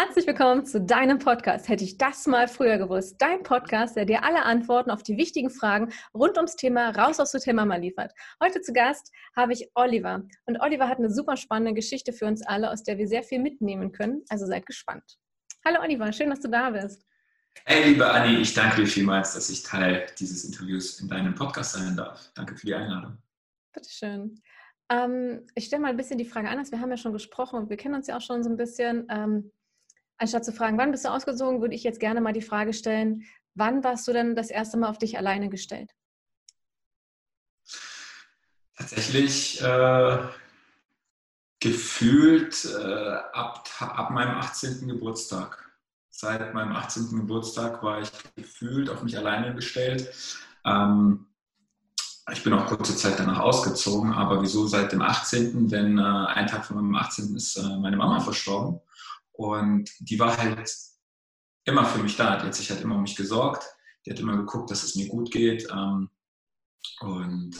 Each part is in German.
Herzlich willkommen zu deinem Podcast. Hätte ich das mal früher gewusst. Dein Podcast, der dir alle Antworten auf die wichtigen Fragen rund ums Thema Raus aus dem Thema mal liefert. Heute zu Gast habe ich Oliver. Und Oliver hat eine super spannende Geschichte für uns alle, aus der wir sehr viel mitnehmen können. Also seid gespannt. Hallo Oliver, schön, dass du da bist. Hey, liebe Anni, ich danke dir vielmals, dass ich Teil dieses Interviews in deinem Podcast sein darf. Danke für die Einladung. Bitteschön. Ähm, ich stelle mal ein bisschen die Frage anders. Wir haben ja schon gesprochen und wir kennen uns ja auch schon so ein bisschen. Ähm, anstatt zu fragen, wann bist du ausgezogen, würde ich jetzt gerne mal die Frage stellen, wann warst du denn das erste Mal auf dich alleine gestellt? Tatsächlich äh, gefühlt äh, ab, ab meinem 18. Geburtstag. Seit meinem 18. Geburtstag war ich gefühlt auf mich alleine gestellt. Ähm, ich bin auch kurze Zeit danach ausgezogen, aber wieso seit dem 18., wenn äh, ein Tag von meinem 18. ist äh, meine Mama verstorben. Und die war halt immer für mich da. Die hat sich halt immer um mich gesorgt. Die hat immer geguckt, dass es mir gut geht. Ähm, und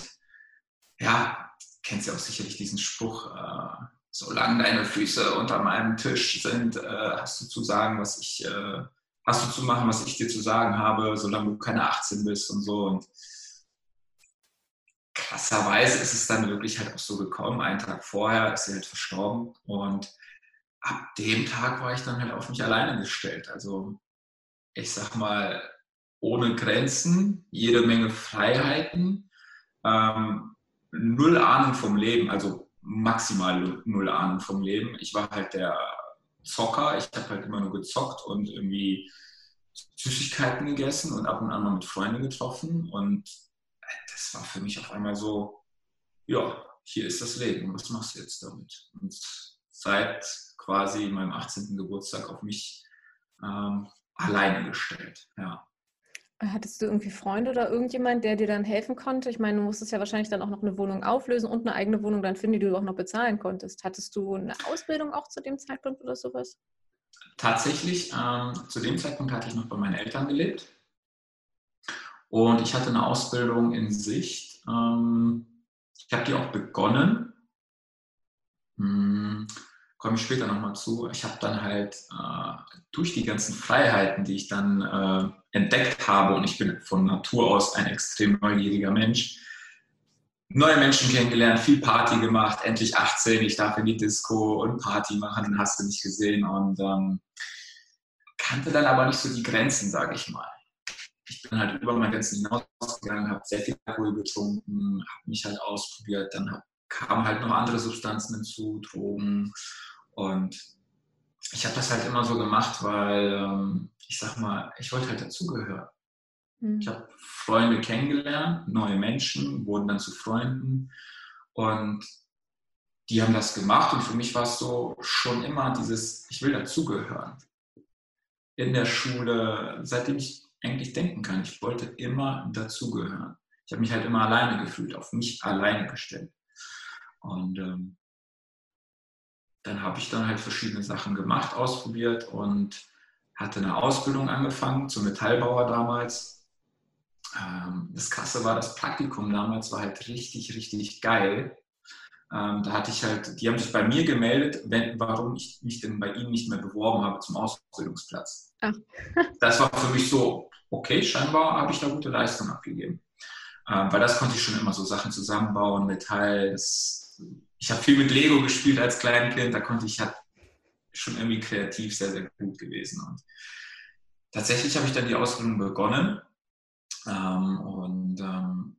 ja, kennst ja auch sicherlich diesen Spruch, äh, solange deine Füße unter meinem Tisch sind, äh, hast du zu sagen, was ich, äh, hast du zu machen, was ich dir zu sagen habe, solange du keine 18 bist und so. Und krasserweise ist es dann wirklich halt auch so gekommen. Einen Tag vorher ist sie halt verstorben und ab dem Tag war ich dann halt auf mich alleine gestellt. Also ich sag mal, ohne Grenzen, jede Menge Freiheiten, ähm, null Ahnung vom Leben, also maximal null Ahnung vom Leben. Ich war halt der Zocker, ich habe halt immer nur gezockt und irgendwie Süßigkeiten gegessen und ab und an mal mit Freunden getroffen und das war für mich auf einmal so, ja, hier ist das Leben, was machst du jetzt damit? Und seit quasi meinem 18. Geburtstag auf mich ähm, alleine gestellt, ja. Hattest du irgendwie Freunde oder irgendjemand, der dir dann helfen konnte? Ich meine, du musstest ja wahrscheinlich dann auch noch eine Wohnung auflösen und eine eigene Wohnung dann finden, die du auch noch bezahlen konntest. Hattest du eine Ausbildung auch zu dem Zeitpunkt oder sowas? Tatsächlich, ähm, zu dem Zeitpunkt hatte ich noch bei meinen Eltern gelebt. Und ich hatte eine Ausbildung in Sicht. Ähm, ich habe die auch begonnen. Hm, komme ich später nochmal zu. Ich habe dann halt äh, durch die ganzen Freiheiten, die ich dann äh, entdeckt habe, und ich bin von Natur aus ein extrem neugieriger Mensch, neue Menschen kennengelernt, viel Party gemacht, endlich 18, ich darf in die Disco und Party machen, hast du nicht gesehen und ähm, kannte dann aber nicht so die Grenzen, sage ich mal ich bin halt über mein Grenzen hinausgegangen, habe sehr viel Alkohol getrunken, habe mich halt ausprobiert, dann hab, kamen halt noch andere Substanzen hinzu, Drogen und ich habe das halt immer so gemacht, weil ähm, ich sag mal, ich wollte halt dazugehören. Mhm. Ich habe Freunde kennengelernt, neue Menschen, wurden dann zu Freunden und die haben das gemacht und für mich war es so schon immer dieses, ich will dazugehören. In der Schule, seitdem ich eigentlich denken kann. Ich wollte immer dazugehören. Ich habe mich halt immer alleine gefühlt, auf mich alleine gestellt. Und ähm, dann habe ich dann halt verschiedene Sachen gemacht, ausprobiert und hatte eine Ausbildung angefangen zum Metallbauer damals. Ähm, das Krasse war, das Praktikum damals war halt richtig, richtig geil. Ähm, da hatte ich halt, die haben sich bei mir gemeldet, wenn, warum ich mich denn bei ihnen nicht mehr beworben habe zum Ausbildungsplatz. Ach. das war für mich so, okay, scheinbar habe ich da gute Leistung abgegeben. Ähm, weil das konnte ich schon immer so Sachen zusammenbauen, Metall. Das, ich habe viel mit Lego gespielt als Kleinkind, da konnte ich halt schon irgendwie kreativ sehr, sehr gut gewesen. Und tatsächlich habe ich dann die Ausbildung begonnen. Ähm, und ähm,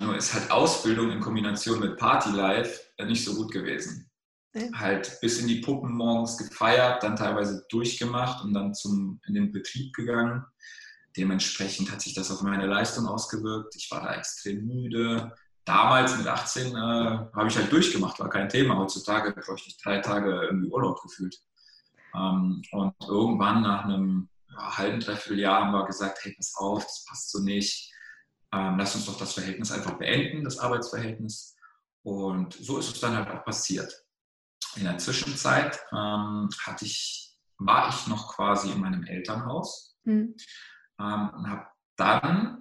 nur ist halt Ausbildung in Kombination mit Partylife nicht so gut gewesen. Ja. Halt bis in die Puppen morgens gefeiert, dann teilweise durchgemacht und dann zum, in den Betrieb gegangen. Dementsprechend hat sich das auf meine Leistung ausgewirkt. Ich war da extrem müde. Damals mit 18 äh, habe ich halt durchgemacht, war kein Thema. Heutzutage bräuchte ich drei Tage irgendwie Urlaub gefühlt. Ähm, und irgendwann nach einem ja, halben, dreiviertel Jahr haben wir gesagt, hey, pass auf, das passt so nicht. Ähm, lass uns doch das Verhältnis einfach beenden, das Arbeitsverhältnis. Und so ist es dann halt auch passiert. In der Zwischenzeit ähm, hatte ich, war ich noch quasi in meinem Elternhaus. Mhm und habe dann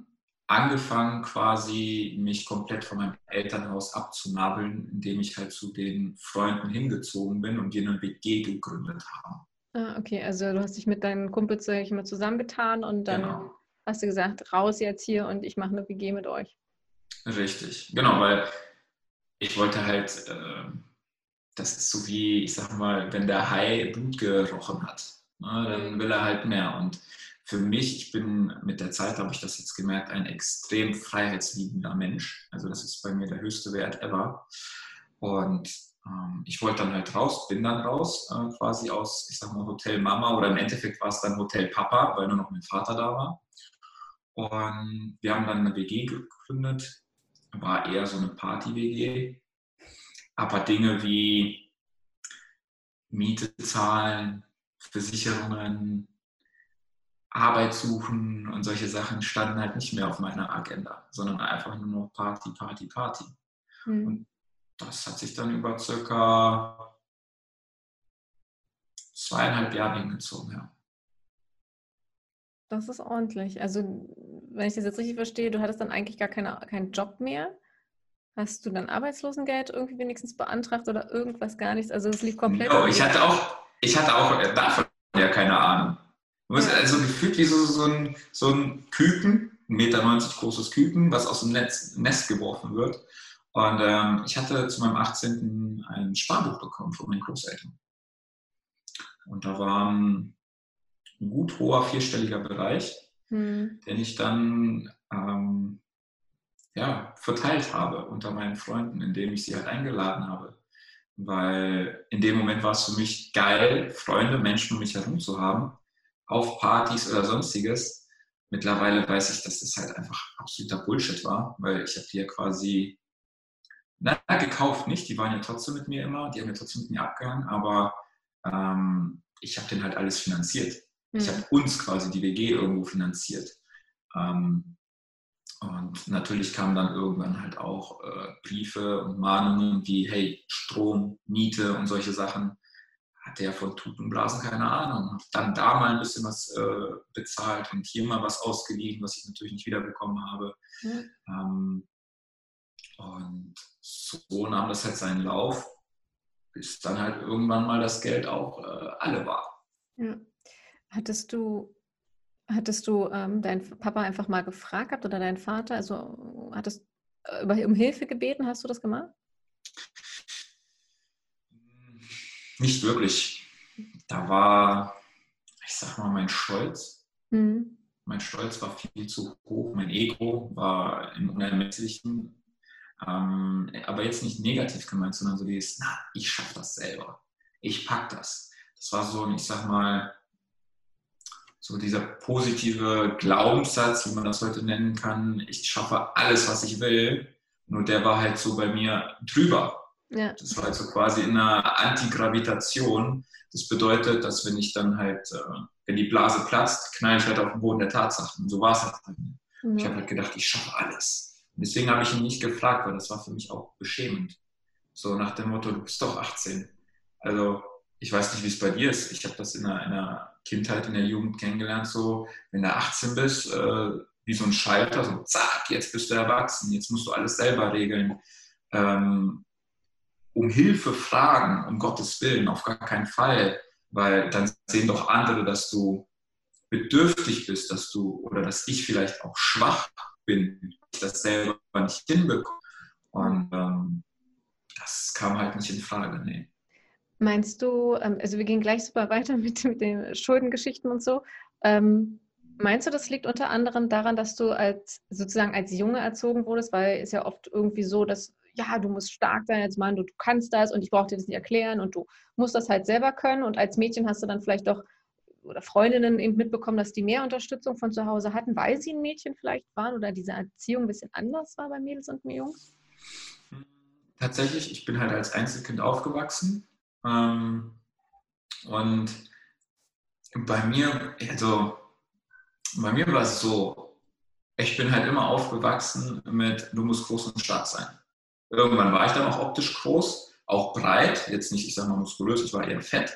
angefangen, quasi mich komplett von meinem Elternhaus abzunabeln, indem ich halt zu den Freunden hingezogen bin und die eine WG gegründet haben. Ah, okay, also du hast dich mit deinen Kumpels sag ich mal, zusammengetan und dann genau. hast du gesagt, raus jetzt hier und ich mache eine WG mit euch. Richtig, genau, weil ich wollte halt, äh, das ist so wie, ich sag mal, wenn der Hai Blut gerochen hat, ne, dann will er halt mehr. Und für mich, ich bin mit der Zeit, habe ich das jetzt gemerkt, ein extrem freiheitsliebender Mensch. Also das ist bei mir der höchste Wert ever. Und ähm, ich wollte dann halt raus, bin dann raus, äh, quasi aus, ich sag mal, Hotel Mama oder im Endeffekt war es dann Hotel Papa, weil nur noch mein Vater da war. Und wir haben dann eine WG gegründet, war eher so eine Party-WG. Aber Dinge wie Miete zahlen, Versicherungen, Arbeit suchen und solche Sachen standen halt nicht mehr auf meiner Agenda, sondern einfach nur noch Party, Party, Party. Mhm. Und das hat sich dann über circa zweieinhalb Jahre hingezogen, ja. Das ist ordentlich. Also, wenn ich das jetzt richtig verstehe, du hattest dann eigentlich gar keine, keinen Job mehr. Hast du dann Arbeitslosengeld irgendwie wenigstens beantragt oder irgendwas gar nichts? Also es lief komplett. No, ich hatte auch, ich hatte auch davon ja keine Ahnung. Also gefühlt wie so, so, ein, so ein Küken, 1,90 Meter großes Küken, was aus dem Netz, Nest geworfen wird. Und ähm, ich hatte zu meinem 18. ein Sparbuch bekommen von meinen Großeltern. Und da war ein gut hoher vierstelliger Bereich, hm. den ich dann ähm, ja, verteilt habe unter meinen Freunden, indem ich sie halt eingeladen habe. Weil in dem Moment war es für mich geil, Freunde, Menschen um mich herum zu haben, auf Partys oder sonstiges. Mittlerweile weiß ich, dass das halt einfach absoluter Bullshit war, weil ich habe die ja quasi, na, gekauft nicht, die waren ja trotzdem mit mir immer, die haben ja trotzdem mit mir abgehangen, aber ähm, ich habe den halt alles finanziert. Mhm. Ich habe uns quasi die WG irgendwo finanziert. Ähm, und natürlich kamen dann irgendwann halt auch äh, Briefe und Mahnungen wie, hey, Strom, Miete und solche Sachen hatte ja von Tutenblasen keine Ahnung. Dann da mal ein bisschen was äh, bezahlt und hier mal was ausgeliehen, was ich natürlich nicht wiederbekommen habe. Mhm. Ähm, und so nahm das halt seinen Lauf, bis dann halt irgendwann mal das Geld auch äh, alle war. Ja. Hattest du, hattest du ähm, deinen Papa einfach mal gefragt gehabt oder deinen Vater? Also hattest äh, um Hilfe gebeten? Hast du das gemacht? Nicht wirklich. Da war, ich sag mal, mein Stolz. Mhm. Mein Stolz war viel zu hoch, mein Ego war im Unermesslichen. Ähm, aber jetzt nicht negativ gemeint, sondern so dieses, na, ich schaffe das selber. Ich pack das. Das war so, ich sag mal, so dieser positive Glaubenssatz, wie man das heute nennen kann, ich schaffe alles, was ich will. Nur der war halt so bei mir drüber. Ja. Das war also quasi in einer Antigravitation. Das bedeutet, dass wenn ich dann halt, äh, wenn die Blase platzt, knall ich halt auf den Boden der Tatsachen. Und so war es halt. Mhm. Ich habe halt gedacht, ich schaffe alles. Und deswegen habe ich ihn nicht gefragt, weil das war für mich auch beschämend. So nach dem Motto, du bist doch 18. Also ich weiß nicht, wie es bei dir ist. Ich habe das in einer, in einer, Kindheit, in der Jugend kennengelernt, so wenn du 18 bist, äh, wie so ein Schalter, so zack, jetzt bist du erwachsen, jetzt musst du alles selber regeln. Ähm, um Hilfe fragen, um Gottes Willen, auf gar keinen Fall, weil dann sehen doch andere, dass du bedürftig bist, dass du oder dass ich vielleicht auch schwach bin, ich das selber nicht hinbekomme. Und ähm, das kam halt nicht in Frage, nee. Meinst du, ähm, also wir gehen gleich super weiter mit, mit den Schuldengeschichten und so. Ähm, meinst du, das liegt unter anderem daran, dass du als sozusagen als Junge erzogen wurdest, weil es ja oft irgendwie so, dass ja, du musst stark sein als Mann, du, du kannst das und ich brauche dir das nicht erklären und du musst das halt selber können. Und als Mädchen hast du dann vielleicht doch oder Freundinnen eben mitbekommen, dass die mehr Unterstützung von zu Hause hatten, weil sie ein Mädchen vielleicht waren oder diese Erziehung ein bisschen anders war bei Mädels und Jungs? Tatsächlich, ich bin halt als Einzelkind aufgewachsen. Ähm, und bei mir, also bei mir war es so, ich bin halt immer aufgewachsen mit, du musst groß und stark sein. Irgendwann war ich dann auch optisch groß, auch breit, jetzt nicht, ich sag mal, muskulös, ich war eher fett.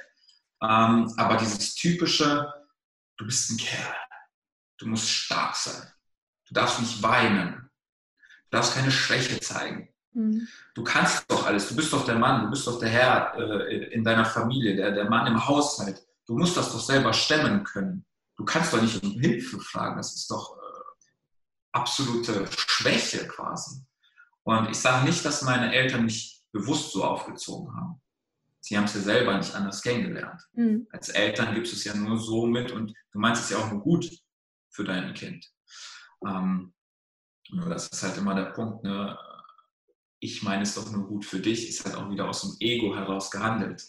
Ähm, aber dieses typische, du bist ein Kerl, du musst stark sein, du darfst nicht weinen, du darfst keine Schwäche zeigen. Mhm. Du kannst doch alles, du bist doch der Mann, du bist doch der Herr äh, in deiner Familie, der, der Mann im Haushalt. du musst das doch selber stemmen können. Du kannst doch nicht um Hilfe fragen, das ist doch äh, absolute Schwäche quasi. Und ich sage nicht, dass meine Eltern mich bewusst so aufgezogen haben. Sie haben es ja selber nicht anders kennengelernt. Mhm. Als Eltern gibst du es ja nur so mit und du meinst es ja auch nur gut für dein Kind. Ähm, nur das ist halt immer der Punkt, ne? ich meine es doch nur gut für dich, ist halt auch wieder aus dem Ego heraus gehandelt.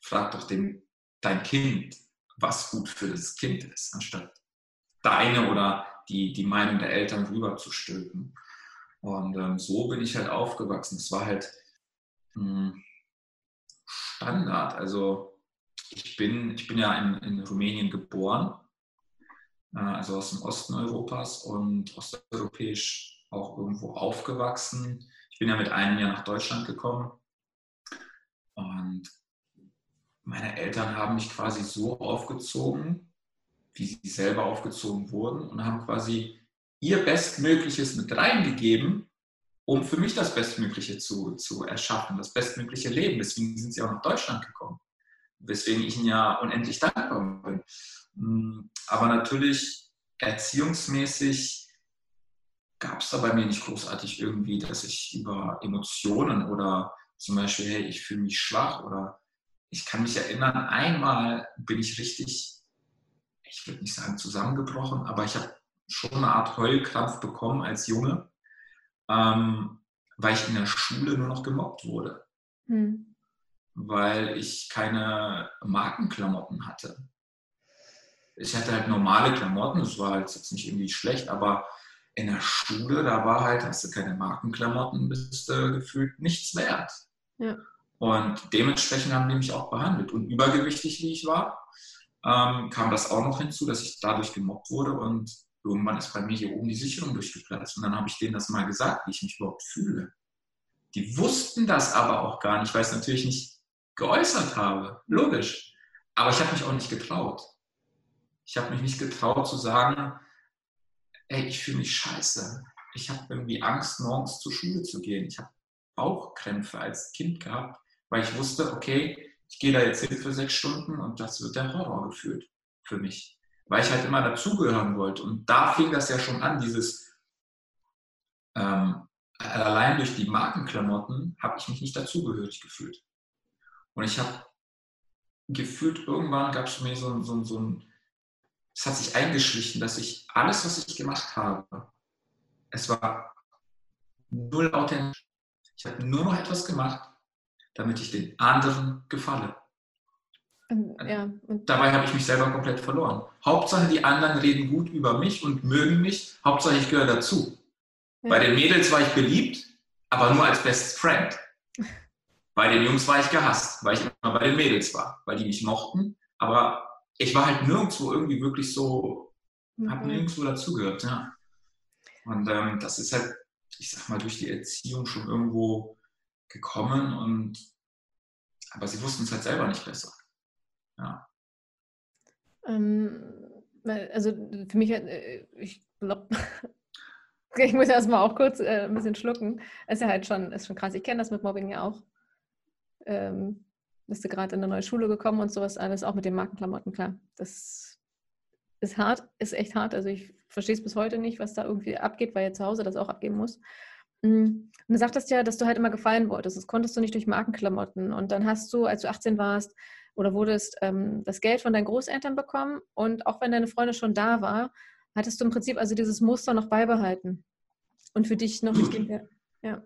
Frag doch dem, dein Kind, was gut für das Kind ist, anstatt deine oder die, die Meinung der Eltern rüberzustülpen. Und ähm, so bin ich halt aufgewachsen. Es war halt mh, hm, Standard. Also ich bin, ich bin ja in, in Rumänien geboren, äh, also aus dem Osten Europas und osteuropäisch auch irgendwo aufgewachsen. Ich bin ja mit einem Jahr nach Deutschland gekommen und meine Eltern haben mich quasi so aufgezogen, wie sie selber aufgezogen wurden und haben quasi ihr Bestmögliches mit reingegeben, um für mich das Bestmögliche zu, zu erschaffen, das bestmögliche Leben. Deswegen sind sie auch nach Deutschland gekommen, weswegen ich ihnen ja unendlich dankbar bin. Mm, aber natürlich erziehungsmäßig gab es da bei mir nicht großartig irgendwie, dass ich über Emotionen oder zum Beispiel, hey, ich fühle mich schwach oder ich kann mich erinnern, einmal bin ich richtig, ich würde nicht sagen zusammengebrochen, aber ich habe schon eine Art Heulkrampf bekommen als Junge, ähm, weil ich in der Schule nur noch gemobbt wurde. Hm. Weil ich keine Markenklamotten hatte. Ich hatte halt normale Klamotten, das war halt jetzt nicht irgendwie schlecht, aber in der Schule, da war halt, hast du keine Markenklamotten, bist du gefühlt nichts wert. Ja. Und dementsprechend haben die mich auch behandelt. Und übergewichtig wie ich war, ähm, kam das auch noch hinzu, dass ich dadurch gemobbt wurde und irgendwann ist bei mir hier oben die Sicherung durchgeplatzt. Und dann habe ich denen das mal gesagt, wie ich mich überhaupt fühle. Die wussten das aber auch gar nicht, weil ich es natürlich nicht geäußert habe. Logisch. Aber ich habe mich auch nicht getraut. Ich habe mich nicht getraut zu sagen, ey, ich fühle mich scheiße. Ich habe irgendwie Angst, morgens zur Schule zu gehen. Ich habe Bauchkrämpfe als Kind gehabt, weil ich wusste, okay, ich gehe da jetzt hin für sechs Stunden und das wird der Horror gefühlt für mich weil ich halt immer dazugehören wollte. Und da fing das ja schon an, dieses ähm, allein durch die Markenklamotten habe ich mich nicht dazugehörig gefühlt. Und ich habe gefühlt, irgendwann gab es mir so, so, so ein, es hat sich eingeschlichen, dass ich alles, was ich gemacht habe, es war null authentisch. Ich habe nur noch etwas gemacht, damit ich den anderen gefalle. Ähm, ja. Dabei habe ich mich selber komplett verloren. Hauptsache, die anderen reden gut über mich und mögen mich. Hauptsache, ich gehöre dazu. Ja. Bei den Mädels war ich beliebt, aber nur als Best Friend. Bei den Jungs war ich gehasst, weil ich immer bei den Mädels war, weil die mich mochten. Aber ich war halt nirgendwo irgendwie wirklich so, mhm. habe nirgendwo dazugehört. Ja. Und ähm, das ist halt, ich sag mal, durch die Erziehung schon irgendwo gekommen und aber sie wussten es halt selber nicht besser. Ja. Ähm, also für mich, äh, ich glaube, ich muss erstmal auch kurz äh, ein bisschen schlucken. Ist ja halt schon, ist schon krass. Ich kenne das mit Mobbing ja auch. Ähm, bist du gerade in eine neue Schule gekommen und sowas alles, auch mit den Markenklamotten, klar. Das ist hart, ist echt hart. Also ich verstehe es bis heute nicht, was da irgendwie abgeht, weil ihr zu Hause das auch abgeben muss. Mm, und du sagtest ja, dass du halt immer gefallen wolltest. Das konntest du nicht durch Markenklamotten. Und dann hast du, als du 18 warst, oder wurdest ähm, das Geld von deinen Großeltern bekommen und auch wenn deine Freundin schon da war, hattest du im Prinzip also dieses Muster noch beibehalten und für dich noch nicht ja.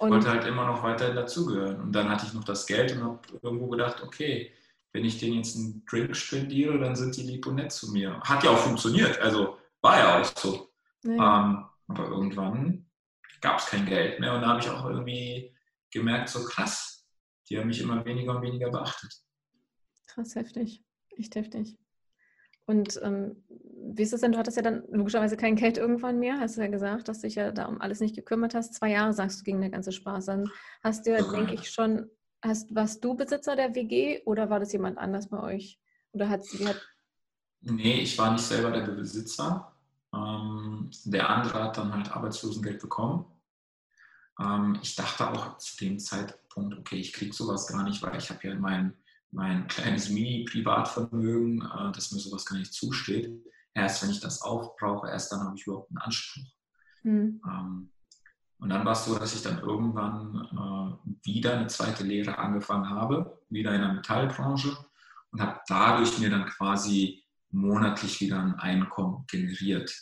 Und ich wollte halt immer noch weiterhin dazugehören und dann hatte ich noch das Geld und habe irgendwo gedacht, okay, wenn ich denen jetzt einen Drink spendiere, dann sind die lieb und nett zu mir. Hat ja auch funktioniert, also war ja auch so. Ja. Ähm, aber irgendwann gab es kein Geld mehr und da habe ich auch irgendwie gemerkt, so krass, die haben mich immer weniger und weniger beachtet. Krass heftig, echt heftig. Und ähm, wie ist es denn? Du hattest ja dann logischerweise kein Geld irgendwann mehr, hast du ja gesagt, dass du dich ja da um alles nicht gekümmert hast. Zwei Jahre, sagst du, ging der ganze Spaß. Dann hast du ja, denke ich, schon, hast, warst du Besitzer der WG oder war das jemand anders bei euch? Oder hat sie hat Nee, ich war nicht selber der Besitzer. Ähm, der andere hat dann halt Arbeitslosengeld bekommen. Ähm, ich dachte auch zu dem Zeitpunkt, okay, ich kriege sowas gar nicht, weil ich habe ja in meinen mein kleines Mini-Privatvermögen, äh, dass mir sowas gar nicht zusteht. Erst wenn ich das aufbrauche, erst dann habe ich überhaupt einen Anspruch. Mhm. Ähm, und dann war es so, dass ich dann irgendwann äh, wieder eine zweite Lehre angefangen habe, wieder in der Metallbranche und habe dadurch mir dann quasi monatlich wieder ein Einkommen generiert.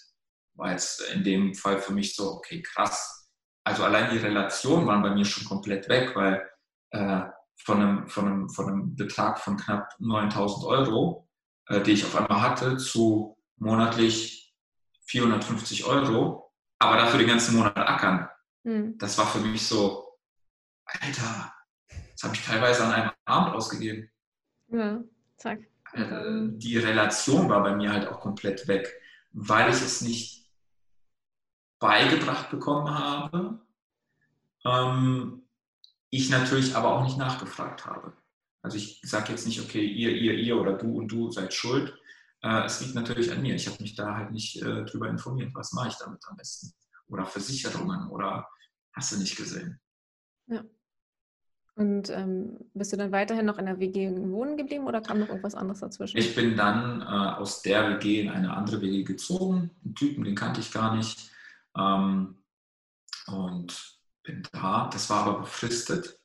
War jetzt in dem Fall für mich so, okay, krass. Also allein die Relationen waren bei mir schon komplett weg, weil äh, von, einem, von, einem, von einem Betrag von knapp 9000 Euro, äh, die ich auf einmal hatte, zu monatlich 450 Euro, aber dafür den ganzen Monat ackern. Mhm. Das war für mich so, Alter, das habe ich teilweise an einem Abend ausgegeben. Ja, zack. Äh, die Relation war bei mir halt auch komplett weg, weil ich es nicht beigebracht bekommen habe. Ähm, ich natürlich aber auch nicht nachgefragt habe. Also ich sage jetzt nicht, okay, ihr, ihr, ihr oder du und du seid schuld. Äh, es liegt natürlich an mir. Ich habe mich da halt nicht äh, drüber informiert, was mache ich damit am besten. Oder Versicherungen oder hast du nicht gesehen. Ja. Und ähm, bist du dann weiterhin noch in der WG wohnen geblieben oder kam noch irgendwas anderes dazwischen? Ich bin dann äh, aus der WG in eine andere WG gezogen. Einen Typen, den kannte ich gar nicht. Ähm, und bin da. Das war aber befristet.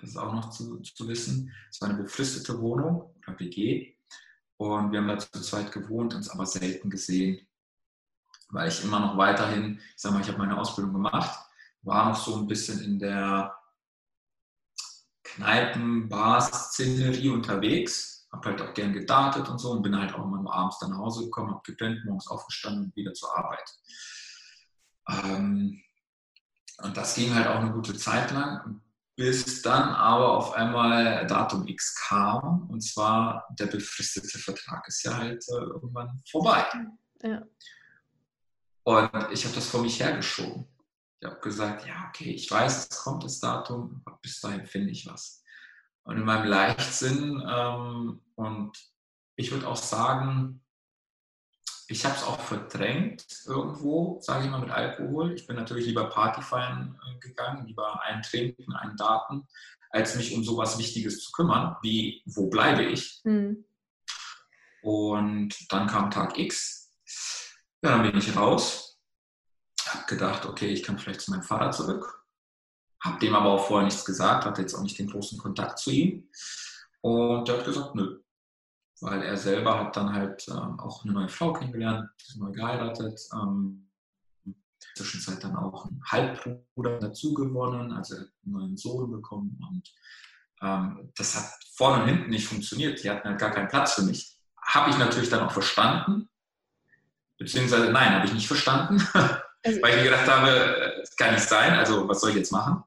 Das ist auch noch zu, zu wissen. Es war eine befristete Wohnung oder WG. Und wir haben da zu zweit gewohnt, uns aber selten gesehen. Weil ich immer noch weiterhin, ich sag mal, ich habe meine Ausbildung gemacht, war noch so ein bisschen in der Kneipen, Bars, Szenerie unterwegs, habe halt auch gern gedartet und so und bin halt auch immer nur abends dann nach Hause gekommen, habe gepennt, morgens aufgestanden und wieder zur Arbeit. Ähm, und das ging halt auch eine gute Zeit lang, bis dann aber auf einmal Datum X kam und zwar der befristete Vertrag ist ja halt äh, irgendwann vorbei. Ja. Und ich habe das vor mich hergeschoben. Ich habe gesagt, ja, okay, ich weiß, es kommt das Datum, aber bis dahin finde ich was. Und in meinem Leichtsinn ähm, und ich würde auch sagen, ich habe es auch verdrängt irgendwo, sage ich mal, mit Alkohol. Ich bin natürlich lieber Party feiern äh, gegangen, lieber einen trinken, einen daten, als mich um sowas Wichtiges zu kümmern, wie wo bleibe ich. Mhm. Und dann kam Tag X. Ja, dann bin ich raus habe gedacht, okay, ich kann vielleicht zu meinem Vater zurück. Habe dem aber auch vorher nichts gesagt, hatte jetzt auch nicht den großen Kontakt zu ihm. Und der hat gesagt, nö. Weil er selber hat dann halt äh, auch eine neue Frau kennengelernt, neu geheiratet. Ähm, in der Zwischenzeit dann auch einen Halbbruder dazu gewonnen, also einen neuen Sohn bekommen. Und ähm, das hat vorne und hinten nicht funktioniert. Die hatten halt gar keinen Platz für mich. Habe ich natürlich dann auch verstanden. Beziehungsweise, nein, habe ich nicht verstanden. Also weil ich mir gedacht habe, das kann nicht sein, also was soll ich jetzt machen?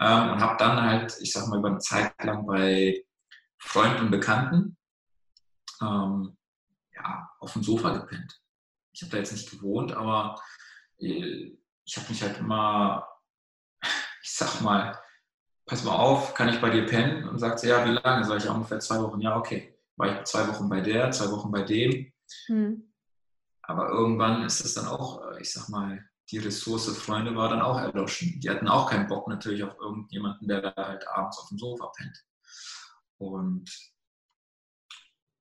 Ähm, und habe dann halt, ich sag mal, über eine Zeit lang bei Freunden und Bekannten ähm, ja, auf dem Sofa gepennt. Ich habe da jetzt nicht gewohnt, aber äh, ich habe mich halt immer, ich sag mal, pass mal auf, kann ich bei dir pennen? Und sagt sie, ja, wie lange? Sag ich, ja, ungefähr zwei Wochen. Ja, okay. War ich zwei Wochen bei der, zwei Wochen bei dem. Hm. Aber irgendwann ist es dann auch, äh, ich sag mal, die Ressource Freunde war dann auch erloschen. Die hatten auch keinen Bock natürlich auf irgendjemanden, der da halt abends auf dem Sofa pennt. Und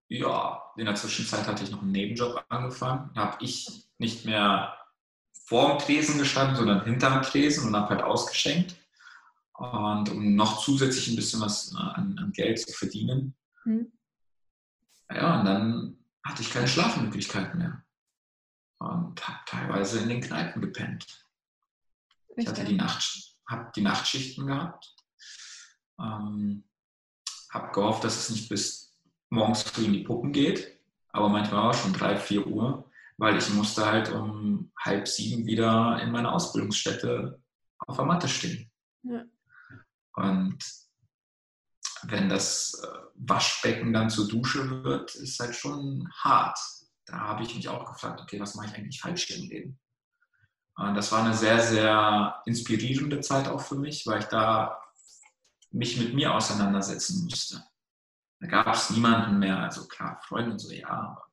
ja, in der Zwischenzeit hatte ich noch einen Nebenjob angefangen. Da habe ich nicht mehr vorm Tresen gestanden, sondern hinterm Tresen und habe halt ausgeschenkt. Und um noch zusätzlich ein bisschen was äh, an, an Geld zu verdienen. Mhm. Ja, und dann hatte ich keine Schlafmöglichkeiten mehr und habe teilweise in den Kneipen gepennt. Ich hatte die, Nacht, hab die Nachtschichten gehabt, ähm, habe gehofft, dass es nicht bis morgens früh in die Puppen geht, aber manchmal war es schon drei, vier Uhr, weil ich musste halt um halb sieben wieder in meiner Ausbildungsstätte auf der Matte stehen. Ja. Und wenn das äh, Waschbecken dann zur Dusche wird, ist halt schon hart da habe ich mich auch gefragt, okay, was mache ich eigentlich falsch im Leben? Und das war eine sehr, sehr inspirierende Zeit auch für mich, weil ich da mich mit mir auseinandersetzen musste. Da gab es niemanden mehr, also klar, Freunde und so, ja, aber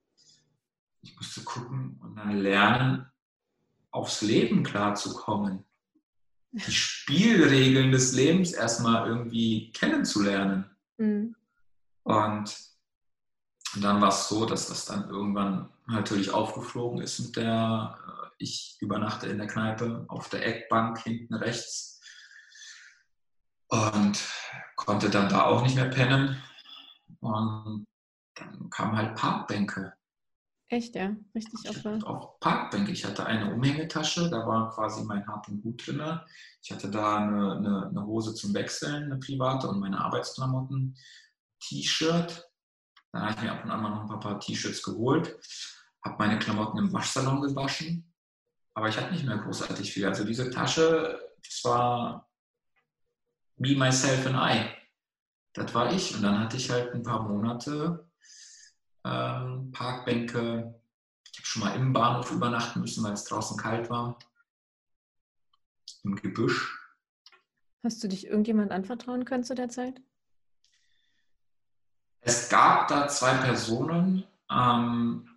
ich musste gucken und dann lernen, aufs Leben klarzukommen. Die Spielregeln des Lebens erstmal irgendwie kennenzulernen. Mhm. Und dann war es so, dass das dann irgendwann natürlich aufgeflogen ist mit der, äh, ich übernachte in der Kneipe auf der Eckbank hinten rechts und konnte dann da auch nicht mehr pennen. Und dann kamen halt Parkbänke. Echt, ja? Richtig ich auch Parkbänke. Ich hatte eine Umhängetasche, da war quasi mein Hab und Gut drin. Ich hatte da eine, eine, eine Hose zum Wechseln, eine private und meine Arbeitsklamotten, T-Shirt. Dann habe ich mir ab und an mal noch ein paar, T-Shirts geholt, habe meine Klamotten im Waschsalon gewaschen, aber ich hatte nicht mehr großartig viel. Also diese Tasche, das war me, myself and I. Das war ich. Und dann hatte ich halt ein paar Monate ähm, Parkbänke. Ich habe schon mal im Bahnhof übernachten müssen, weil es draußen kalt war. Im Gebüsch. Hast du dich irgendjemand anvertrauen können zu der Zeit? Es gab da zwei Personen, ähm,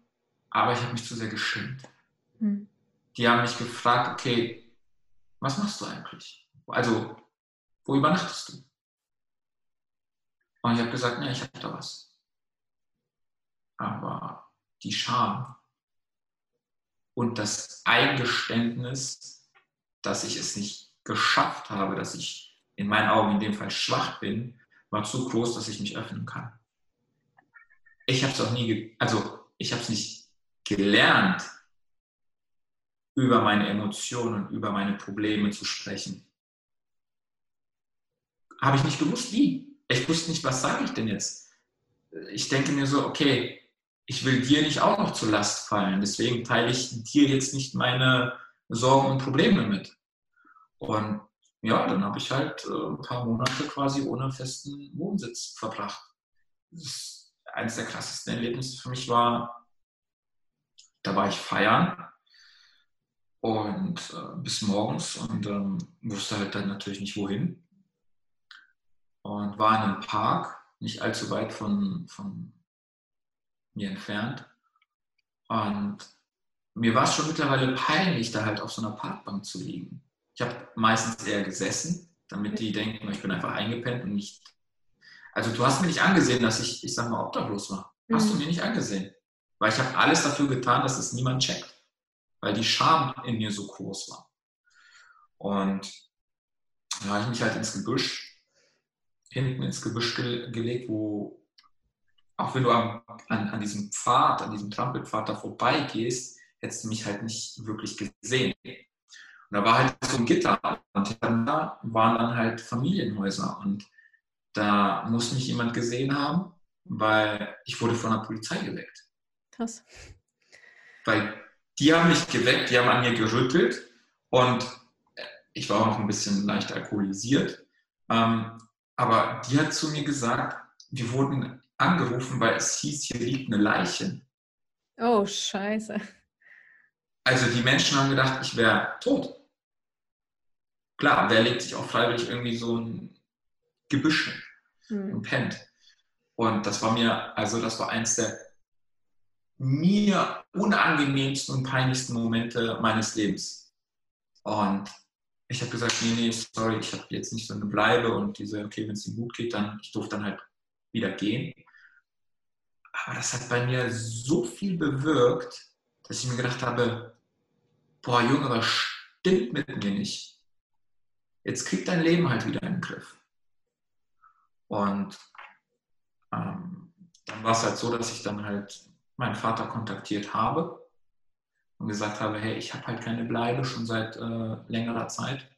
aber ich habe mich zu sehr geschämt. Hm. Die haben mich gefragt, okay, was machst du eigentlich? Also, wo übernachtest du? Und ich habe gesagt, ne, ich habe da was. Aber die Scham und das Eingeständnis, dass ich es nicht geschafft habe, dass ich in meinen Augen in dem Fall schwach bin, war zu groß, dass ich mich öffnen kann ich habe es auch nie, also ich habe es nicht gelernt, über meine Emotionen und über meine Probleme zu sprechen. Habe ich nicht gewusst, wie. Ich wusste nicht, was sage ich denn jetzt. Ich denke mir so, okay, ich will dir nicht auch noch zur Last fallen, deswegen teile ich dir jetzt nicht meine Sorgen und Probleme mit. Und ja, dann habe ich halt äh, ein paar Monate quasi ohne festen Wohnsitz verbracht. Eines der krassesten Erlebnisse für mich war, da war ich feiern und äh, bis morgens und ähm, wusste halt dann natürlich nicht wohin und war in einem Park, nicht allzu weit von, von mir entfernt und mir war es schon mittlerweile peinlich, da halt auf so einer Parkbank zu liegen. Ich habe meistens eher gesessen, damit die denken, ich bin einfach eingepennt und nicht also du hast mir nicht angesehen, dass ich, ich sag mal, obdachlos war. Mhm. Hast du mhm. mir nicht angesehen. Weil ich habe alles dafür getan, dass es niemand checkt. Weil die Scham in mir so groß war. Und da habe ich mich halt ins Gebüsch, hinten ins Gebüsch ge gelegt, wo, auch wenn du am, an, an diesem Pfad, an diesem Trampelpfad da vorbeigehst, hättest du mich halt nicht wirklich gesehen. Und da war halt so ein Gitter und da waren dann halt Familienhäuser und da muss mich jemand gesehen haben, weil ich wurde von der Polizei geweckt. Krass. Weil die haben mich geweckt, die haben an mir gerüttelt und ich war auch noch ein bisschen leicht alkoholisiert. Ähm, aber die hat zu mir gesagt, wir wurden angerufen, weil es hieß, hier liegt eine Leiche. Oh, scheiße. Also die Menschen haben gedacht, ich wäre tot. Klar, wer legt sich auch freiwillig irgendwie so ein Gebüsch mhm. und pennt. Und das war mir, also das war eins der mir unangenehmsten und peinlichsten Momente meines Lebens. Und ich habe gesagt, nee, nee, sorry, ich habe jetzt nicht so eine Bleibe und diese, okay, wenn es dir gut geht, dann, ich durfte dann halt wieder gehen. Aber das hat bei mir so viel bewirkt, dass ich mir gedacht habe, boah, Junge, was stimmt mit mir nicht? Jetzt kriegt dein Leben halt wieder in den Griff. Und ähm, dann war es halt so, dass ich dann halt meinen Vater kontaktiert habe und gesagt habe, hey, ich habe halt keine Bleibe schon seit äh, längerer Zeit.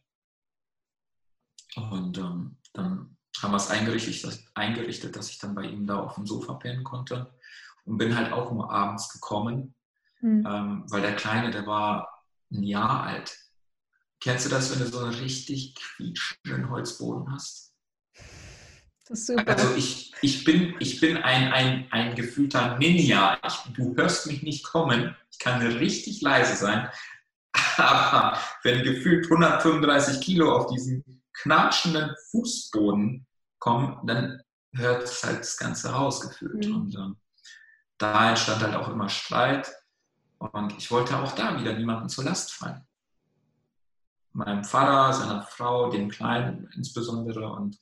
Und ähm, dann haben wir es eingerichtet dass, eingerichtet, dass ich dann bei ihm da auf dem Sofa pennen konnte und bin halt auch nur abends gekommen, mhm. ähm, weil der Kleine, der war ein Jahr alt. Kennst du das, wenn du so einen richtig quietschenden Holzboden hast? Also ich, ich bin, ich bin ein, ein, ein gefühlter Ninja. Ich, du hörst mich nicht kommen. Ich kann richtig leise sein. Aber wenn gefühlt 135 Kilo auf diesen knatschenden Fußboden kommen, dann hört es halt das ganze gefühlt. Mhm. Und ähm, da entstand halt auch immer Streit. Und ich wollte auch da wieder niemandem zur Last fallen. Meinem Vater, seiner Frau, dem Kleinen insbesondere. Und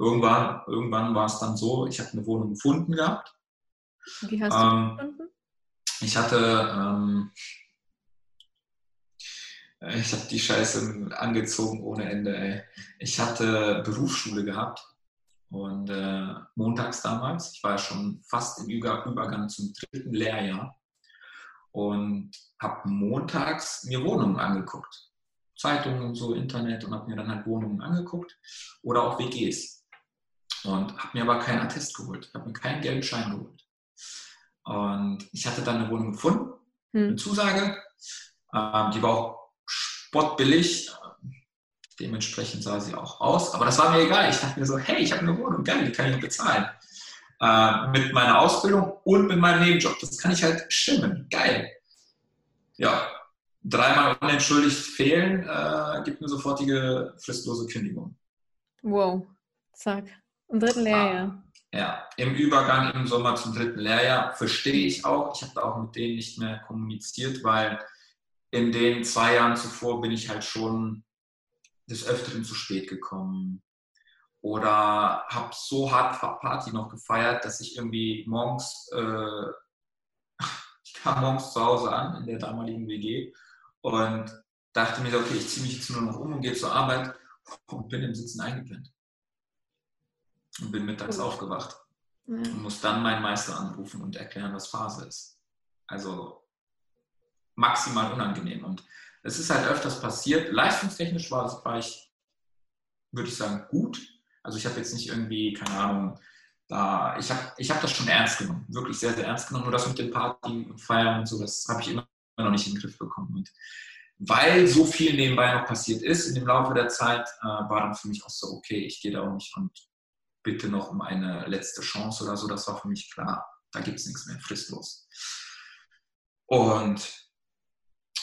irgendwann, irgendwann war es dann so, ich habe eine Wohnung gefunden gehabt. Wie hast du ähm, gefunden? Ich hatte, ähm, ich habe die Scheiße angezogen ohne Ende. Ey. Ich hatte Berufsschule gehabt und äh, montags damals, ich war schon fast im Übergang zum dritten Lehrjahr und habe montags mir Wohnungen angeguckt. Zeitungen und so, Internet und habe mir dann halt Wohnungen angeguckt oder auch WGs. Und habe mir aber keinen Attest geholt, habe mir keinen gelben Schein geholt. Und ich hatte dann eine Wohnung gefunden, hm. eine Zusage, ähm, die war auch spottbillig, dementsprechend sah sie auch aus, aber das war mir egal. Ich dachte mir so, hey, ich habe eine Wohnung, geil, die kann ich bezahlen. Äh, mit meiner Ausbildung und mit meinem Nebenjob. Das kann ich halt stimmen, geil. Ja, dreimal unentschuldigt fehlen, äh, gibt eine sofortige fristlose Kündigung. Wow, zack. Im dritten Lehrjahr. Ah, ja, im Übergang im Sommer zum dritten Lehrjahr verstehe ich auch. Ich habe da auch mit denen nicht mehr kommuniziert, weil in den zwei Jahren zuvor bin ich halt schon des Öfteren zu spät gekommen. Oder habe so hart Party noch gefeiert, dass ich irgendwie morgens, äh, ich kam morgens zu Hause an in der damaligen WG und dachte mir, okay, ich ziehe mich jetzt nur noch um und gehe zur Arbeit und bin im Sitzen eingepennt. Und bin mittags oh. aufgewacht. Ja. Und muss dann meinen Meister anrufen und erklären, was Phase ist. Also maximal unangenehm. Und es ist halt öfters passiert. Leistungstechnisch war, war ich, würde ich sagen, gut. Also ich habe jetzt nicht irgendwie, keine Ahnung, da, ich habe ich hab das schon ernst genommen, wirklich sehr, sehr ernst genommen. Nur das mit den Party und Feiern und so, das habe ich immer noch nicht in den Griff bekommen. Und weil so viel nebenbei noch passiert ist in dem Laufe der Zeit, äh, war dann für mich auch so, okay, ich gehe da auch nicht und bitte noch um eine letzte Chance oder so. Das war für mich klar, da gibt es nichts mehr, fristlos. Und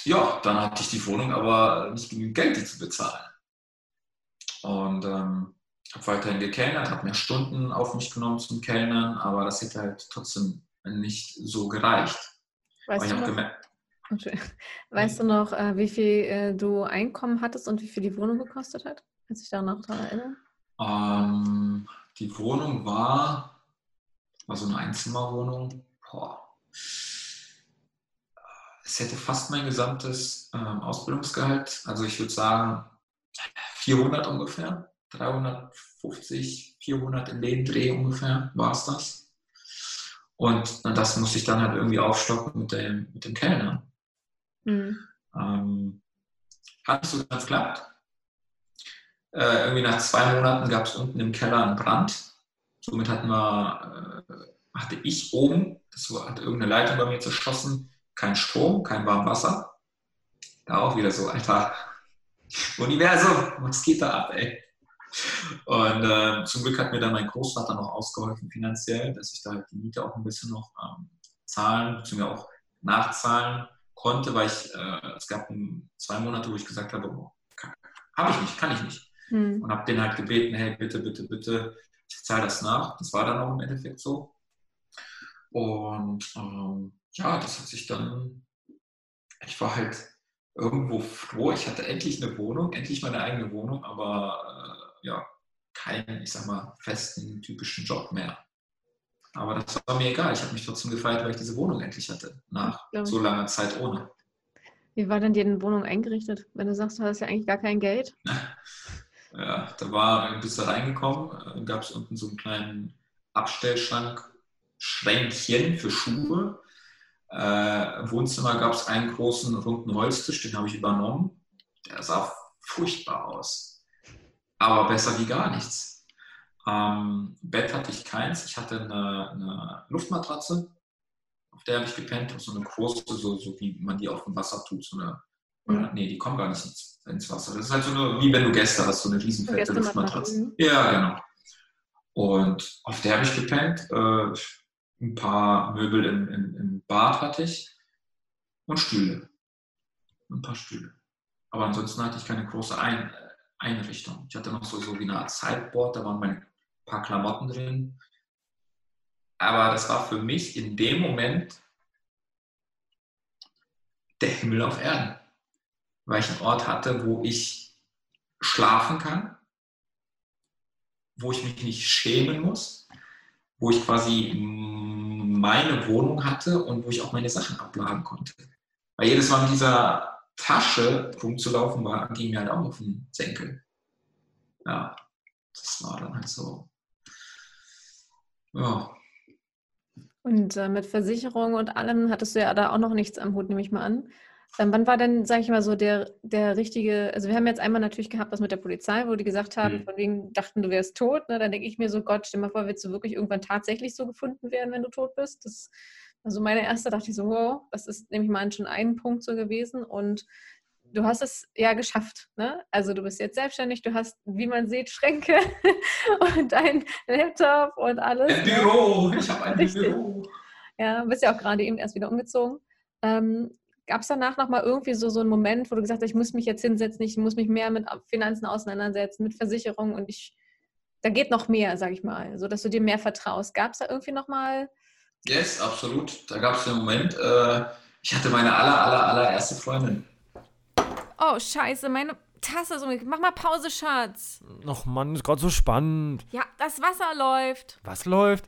ja, dann hatte ich die Wohnung, aber nicht genügend Geld, die zu bezahlen. Und ähm, habe weiterhin gekellnert, habe mehr Stunden auf mich genommen zum Kellnern, aber das hätte halt trotzdem nicht so gereicht. Weißt, du noch, weißt du noch, äh, wie viel äh, du Einkommen hattest und wie viel die Wohnung gekostet hat? Kannst du dich da noch daran erinnern? Ähm, die Wohnung war, war so eine Einzimmerwohnung. Boah. Es hätte fast mein gesamtes ähm, Ausbildungsgehalt, also ich würde sagen 400 ungefähr, 350, 400 in den Dreh ungefähr war es das. Und das musste ich dann halt irgendwie aufstocken mit dem, mit dem Kellner. Mhm. Ähm, hat so ganz klappt. Äh, irgendwie nach zwei Monaten gab es unten im Keller einen Brand. Somit hatten wir, äh, hatte ich oben, das war, hatte irgendeine Leitung bei mir zerschossen, kein Strom, kein warmes Wasser. Da auch wieder so, Alter, Universum, was geht da ab, ey? Und äh, zum Glück hat mir dann mein Großvater noch ausgeholfen finanziell, dass ich da halt die Miete auch ein bisschen noch ähm, zahlen, beziehungsweise auch nachzahlen konnte, weil ich, äh, es gab zwei Monate, wo ich gesagt habe, habe ich nicht, kann ich nicht. Hm. Und habe den halt gebeten, hey, bitte, bitte, bitte, ich zahle das nach. Das war dann auch im Endeffekt so. Und ähm, ja, das hat sich dann, ich war halt irgendwo froh, ich hatte endlich eine Wohnung, endlich meine eigene Wohnung, aber äh, ja, keinen, ich sag mal, festen, typischen Job mehr. Aber das war mir egal. Ich habe mich trotzdem gefeiert, weil ich diese Wohnung endlich hatte, nach so langer Zeit ohne. Wie war denn die Wohnung eingerichtet? Wenn du sagst, du hast ja eigentlich gar kein Geld. Ja, da war, bist du reingekommen, äh, gab es unten so einen kleinen Abstellschrank, Schränkchen für Schuhe. Äh, Im Wohnzimmer gab es einen großen runden Holztisch, den habe ich übernommen. Der sah furchtbar aus. Aber besser wie gar nichts. Ähm, Bett hatte ich keins. Ich hatte eine, eine Luftmatratze, auf der habe ich gepennt. So eine große, so, so wie man die auf dem Wasser tut. So eine, mhm. Nee, die kommen gar nicht ins, ins, Wasser. Das ist halt so eine, wie wenn du Gäste hast, so eine riesenfette Luftmatratze. Ja, genau. Und auf der habe ich gepennt. Äh, ein paar Möbel im, im, im Bad hatte ich und Stühle. Ein paar Stühle. Aber ansonsten hatte ich keine große Ein Einrichtung. Ich hatte noch so, so wie eine Art Sideboard, da waren meine paar Klamotten drin. Aber das war für mich in dem Moment der Himmel auf Erden. Weil ich einen Ort hatte, wo ich schlafen kann, wo ich mich nicht schämen muss, wo ich quasi meine Wohnung hatte und wo ich auch meine Sachen abladen konnte. Weil jedes Mal mit dieser Tasche rumzulaufen war, ging mir halt auch auf den Senkel. Ja, das war dann halt so. Ja. Und äh, mit Versicherung und allem hattest du ja da auch noch nichts am Hut, nehme ich mal an. Ähm, wann war denn, sage ich mal so, der, der richtige, also wir haben jetzt einmal natürlich gehabt, was mit der Polizei, wo die gesagt haben, mhm. von wegen dachten, du wärst tot. Ne? Dann denke ich mir so, Gott, stell mal vor, willst du wirklich irgendwann tatsächlich so gefunden werden, wenn du tot bist? Das, also meine erste dachte ich so, wow, das ist nämlich mal schon ein Punkt so gewesen. Und du hast es ja geschafft. Ne? Also du bist jetzt selbstständig, du hast, wie man sieht, Schränke und dein Laptop und alles. Ein Büro, ich habe ein Richtig. Büro. Ja, bist ja auch gerade eben erst wieder umgezogen. Ähm, Gab es danach nochmal irgendwie so, so einen Moment, wo du gesagt hast, ich muss mich jetzt hinsetzen, ich muss mich mehr mit Finanzen auseinandersetzen, mit Versicherungen und ich, da geht noch mehr, sag ich mal, so dass du dir mehr vertraust. Gab es da irgendwie nochmal? Yes, absolut. Da gab es einen Moment, äh, ich hatte meine aller, aller, allererste Freundin. Oh, scheiße, meine Tasse ist umgekehrt. Mach mal Pause, Schatz. Ach Mann, ist gerade so spannend. Ja, das Wasser läuft. Was läuft?